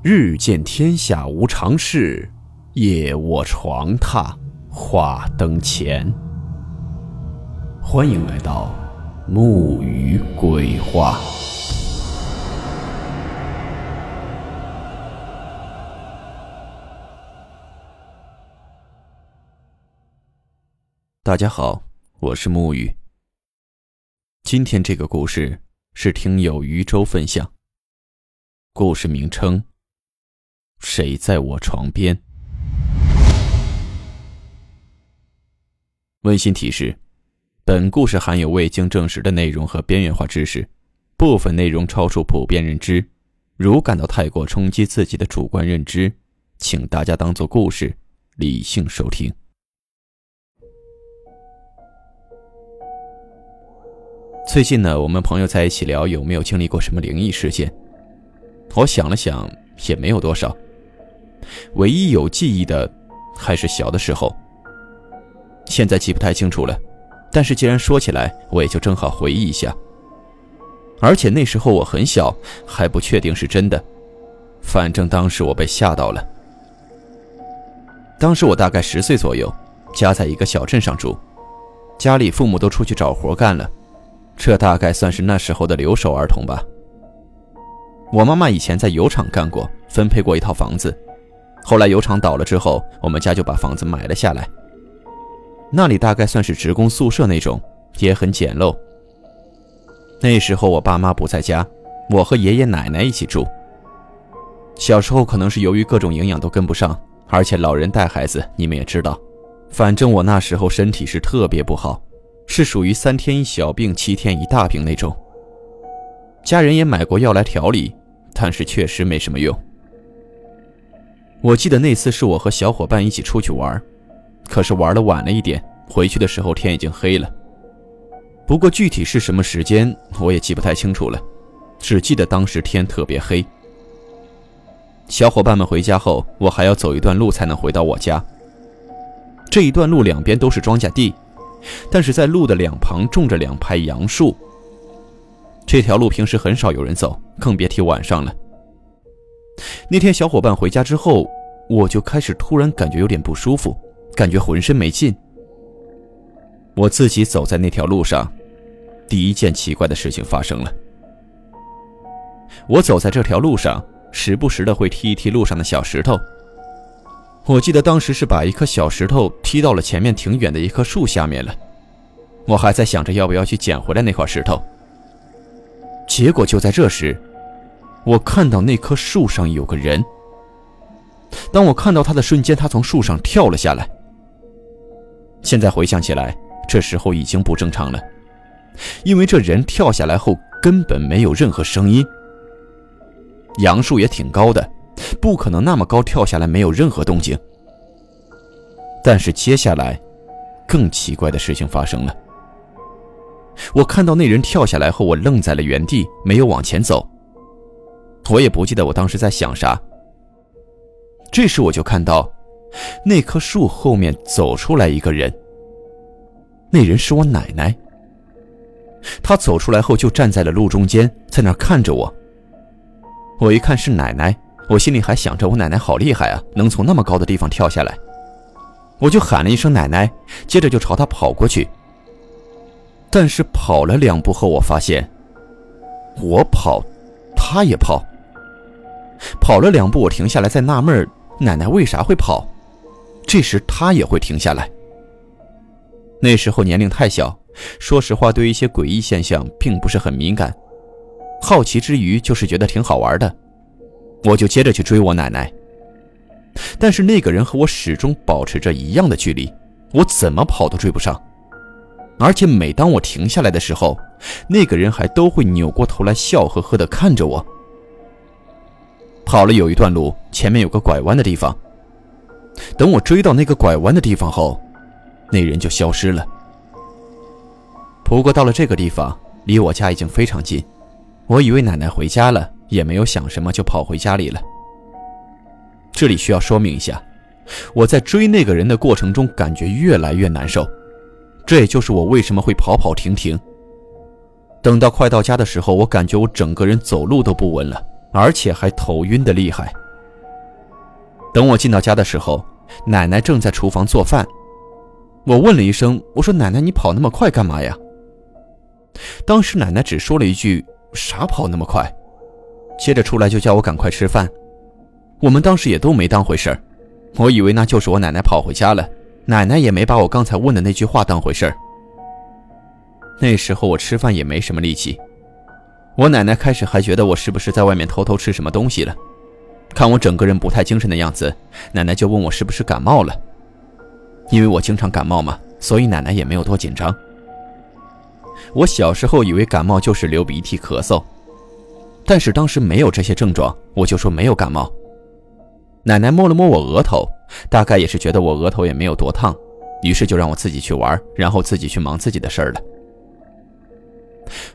日见天下无常事，夜卧床榻话灯前。欢迎来到木鱼鬼话。大家好，我是木鱼。今天这个故事是听友渔舟分享，故事名称。谁在我床边？温馨提示：本故事含有未经证实的内容和边缘化知识，部分内容超出普遍认知。如感到太过冲击自己的主观认知，请大家当做故事，理性收听。最近呢，我们朋友在一起聊有没有经历过什么灵异事件。我想了想，也没有多少。唯一有记忆的，还是小的时候。现在记不太清楚了，但是既然说起来，我也就正好回忆一下。而且那时候我很小，还不确定是真的。反正当时我被吓到了。当时我大概十岁左右，家在一个小镇上住，家里父母都出去找活干了，这大概算是那时候的留守儿童吧。我妈妈以前在油厂干过，分配过一套房子。后来油厂倒了之后，我们家就把房子买了下来。那里大概算是职工宿舍那种，也很简陋。那时候我爸妈不在家，我和爷爷奶奶一起住。小时候可能是由于各种营养都跟不上，而且老人带孩子，你们也知道。反正我那时候身体是特别不好，是属于三天一小病，七天一大病那种。家人也买过药来调理，但是确实没什么用。我记得那次是我和小伙伴一起出去玩，可是玩的晚了一点，回去的时候天已经黑了。不过具体是什么时间我也记不太清楚了，只记得当时天特别黑。小伙伴们回家后，我还要走一段路才能回到我家。这一段路两边都是庄稼地，但是在路的两旁种着两排杨树。这条路平时很少有人走，更别提晚上了。那天小伙伴回家之后，我就开始突然感觉有点不舒服，感觉浑身没劲。我自己走在那条路上，第一件奇怪的事情发生了。我走在这条路上，时不时的会踢一踢路上的小石头。我记得当时是把一颗小石头踢到了前面挺远的一棵树下面了。我还在想着要不要去捡回来那块石头。结果就在这时。我看到那棵树上有个人。当我看到他的瞬间，他从树上跳了下来。现在回想起来，这时候已经不正常了，因为这人跳下来后根本没有任何声音。杨树也挺高的，不可能那么高跳下来没有任何动静。但是接下来，更奇怪的事情发生了。我看到那人跳下来后，我愣在了原地，没有往前走。我也不记得我当时在想啥。这时我就看到，那棵树后面走出来一个人。那人是我奶奶。他走出来后就站在了路中间，在那看着我。我一看是奶奶，我心里还想着我奶奶好厉害啊，能从那么高的地方跳下来。我就喊了一声奶奶，接着就朝她跑过去。但是跑了两步后，我发现，我跑，她也跑。跑了两步，我停下来，在纳闷奶奶为啥会跑？这时她也会停下来。那时候年龄太小，说实话，对一些诡异现象并不是很敏感。好奇之余，就是觉得挺好玩的，我就接着去追我奶奶。但是那个人和我始终保持着一样的距离，我怎么跑都追不上。而且每当我停下来的时候，那个人还都会扭过头来，笑呵呵地看着我。跑了有一段路，前面有个拐弯的地方。等我追到那个拐弯的地方后，那人就消失了。不过到了这个地方，离我家已经非常近，我以为奶奶回家了，也没有想什么，就跑回家里了。这里需要说明一下，我在追那个人的过程中，感觉越来越难受，这也就是我为什么会跑跑停停。等到快到家的时候，我感觉我整个人走路都不稳了。而且还头晕的厉害，等我进到家的时候，奶奶正在厨房做饭。我问了一声：“我说奶奶，你跑那么快干嘛呀？”当时奶奶只说了一句：“啥跑那么快？”接着出来就叫我赶快吃饭。我们当时也都没当回事儿，我以为那就是我奶奶跑回家了。奶奶也没把我刚才问的那句话当回事儿。那时候我吃饭也没什么力气，我奶奶开始还觉得我是不是在外面偷偷吃什么东西了。看我整个人不太精神的样子，奶奶就问我是不是感冒了。因为我经常感冒嘛，所以奶奶也没有多紧张。我小时候以为感冒就是流鼻涕、咳嗽，但是当时没有这些症状，我就说没有感冒。奶奶摸了摸我额头，大概也是觉得我额头也没有多烫，于是就让我自己去玩，然后自己去忙自己的事儿了。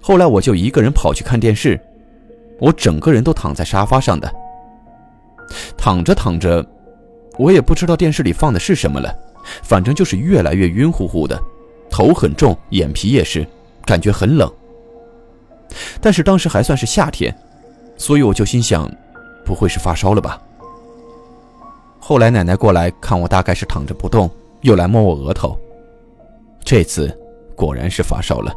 后来我就一个人跑去看电视，我整个人都躺在沙发上的，躺着躺着，我也不知道电视里放的是什么了。反正就是越来越晕乎乎的，头很重，眼皮也是，感觉很冷。但是当时还算是夏天，所以我就心想，不会是发烧了吧？后来奶奶过来看我，大概是躺着不动，又来摸我额头。这次果然是发烧了。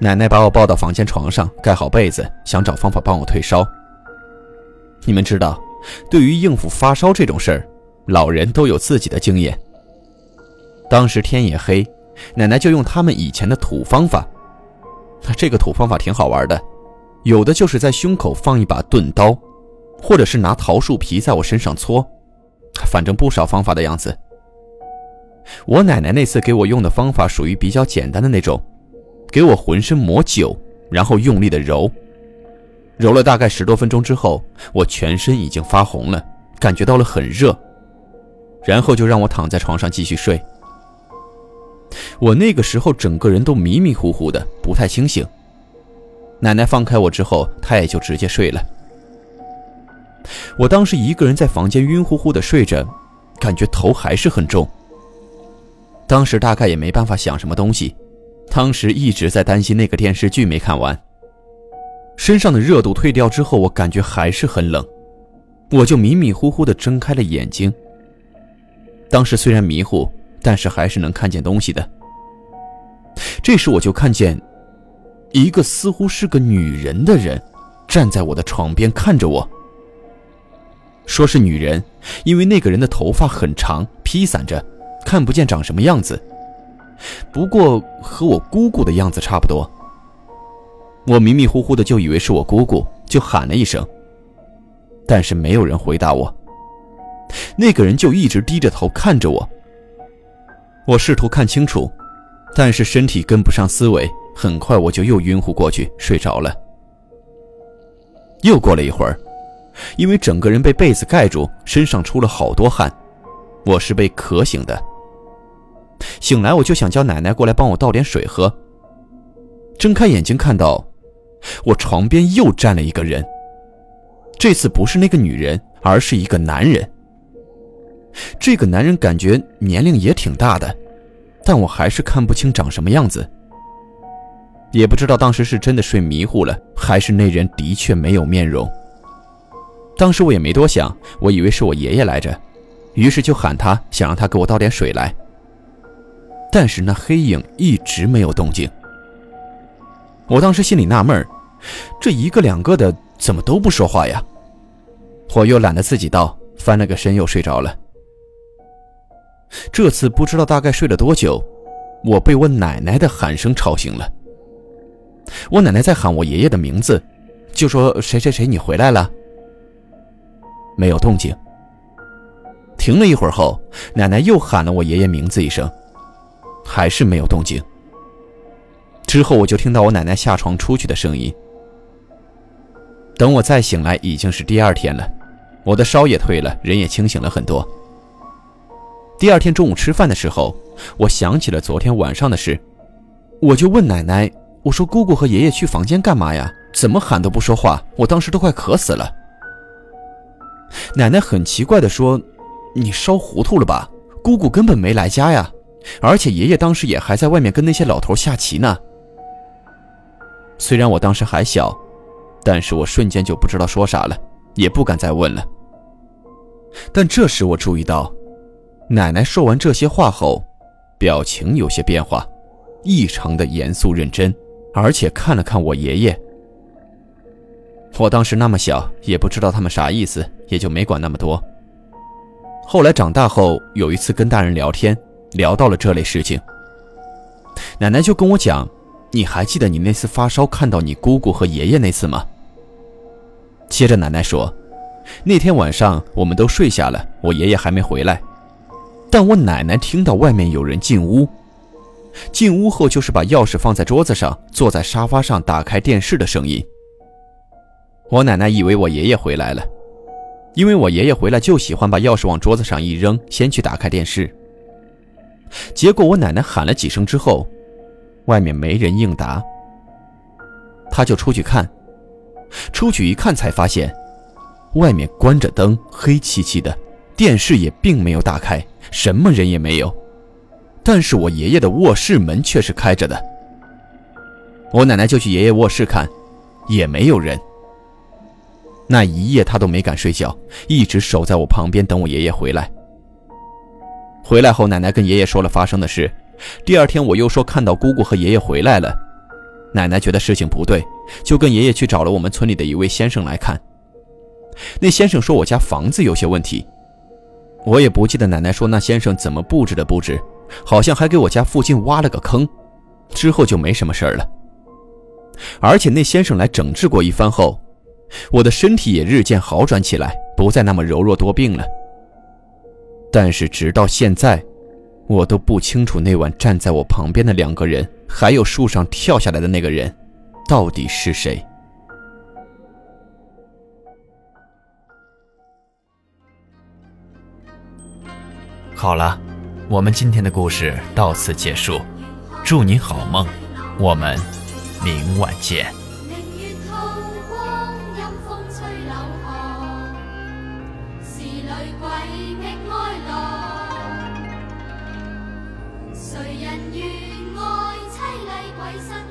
奶奶把我抱到房间床上，盖好被子，想找方法帮我退烧。你们知道，对于应付发烧这种事儿。老人都有自己的经验。当时天也黑，奶奶就用他们以前的土方法。这个土方法挺好玩的，有的就是在胸口放一把钝刀，或者是拿桃树皮在我身上搓，反正不少方法的样子。我奶奶那次给我用的方法属于比较简单的那种，给我浑身抹酒，然后用力的揉，揉了大概十多分钟之后，我全身已经发红了，感觉到了很热。然后就让我躺在床上继续睡。我那个时候整个人都迷迷糊糊的，不太清醒。奶奶放开我之后，她也就直接睡了。我当时一个人在房间晕乎乎的睡着，感觉头还是很重。当时大概也没办法想什么东西，当时一直在担心那个电视剧没看完。身上的热度退掉之后，我感觉还是很冷，我就迷迷糊糊的睁开了眼睛。当时虽然迷糊，但是还是能看见东西的。这时我就看见一个似乎是个女人的人，站在我的床边看着我。说是女人，因为那个人的头发很长，披散着，看不见长什么样子。不过和我姑姑的样子差不多。我迷迷糊糊的就以为是我姑姑，就喊了一声，但是没有人回答我。那个人就一直低着头看着我。我试图看清楚，但是身体跟不上思维，很快我就又晕乎过去，睡着了。又过了一会儿，因为整个人被被子盖住，身上出了好多汗，我是被渴醒的。醒来我就想叫奶奶过来帮我倒点水喝。睁开眼睛看到，我床边又站了一个人。这次不是那个女人，而是一个男人。这个男人感觉年龄也挺大的，但我还是看不清长什么样子。也不知道当时是真的睡迷糊了，还是那人的确没有面容。当时我也没多想，我以为是我爷爷来着，于是就喊他，想让他给我倒点水来。但是那黑影一直没有动静。我当时心里纳闷这一个两个的怎么都不说话呀？我又懒得自己倒，翻了个身又睡着了。这次不知道大概睡了多久，我被我奶奶的喊声吵醒了。我奶奶在喊我爷爷的名字，就说：“谁谁谁，你回来了。”没有动静。停了一会儿后，奶奶又喊了我爷爷名字一声，还是没有动静。之后我就听到我奶奶下床出去的声音。等我再醒来，已经是第二天了，我的烧也退了，人也清醒了很多。第二天中午吃饭的时候，我想起了昨天晚上的事，我就问奶奶：“我说姑姑和爷爷去房间干嘛呀？怎么喊都不说话？我当时都快渴死了。”奶奶很奇怪地说：“你烧糊涂了吧？姑姑根本没来家呀，而且爷爷当时也还在外面跟那些老头下棋呢。”虽然我当时还小，但是我瞬间就不知道说啥了，也不敢再问了。但这时我注意到，奶奶说完这些话后，表情有些变化，异常的严肃认真，而且看了看我爷爷。我当时那么小，也不知道他们啥意思，也就没管那么多。后来长大后，有一次跟大人聊天，聊到了这类事情，奶奶就跟我讲：“你还记得你那次发烧看到你姑姑和爷爷那次吗？”接着奶奶说：“那天晚上我们都睡下了，我爷爷还没回来，但我奶奶听到外面有人进屋，进屋后就是把钥匙放在桌子上，坐在沙发上打开电视的声音。我奶奶以为我爷爷回来了。”因为我爷爷回来就喜欢把钥匙往桌子上一扔，先去打开电视。结果我奶奶喊了几声之后，外面没人应答，他就出去看。出去一看才发现，外面关着灯，黑漆漆的，电视也并没有打开，什么人也没有。但是我爷爷的卧室门却是开着的。我奶奶就去爷爷卧室看，也没有人。那一夜他都没敢睡觉，一直守在我旁边等我爷爷回来。回来后，奶奶跟爷爷说了发生的事。第二天我又说看到姑姑和爷爷回来了，奶奶觉得事情不对，就跟爷爷去找了我们村里的一位先生来看。那先生说我家房子有些问题，我也不记得奶奶说那先生怎么布置的布置，好像还给我家附近挖了个坑，之后就没什么事儿了。而且那先生来整治过一番后。我的身体也日渐好转起来，不再那么柔弱多病了。但是直到现在，我都不清楚那晚站在我旁边的两个人，还有树上跳下来的那个人，到底是谁。好了，我们今天的故事到此结束，祝你好梦，我们明晚见。Ay,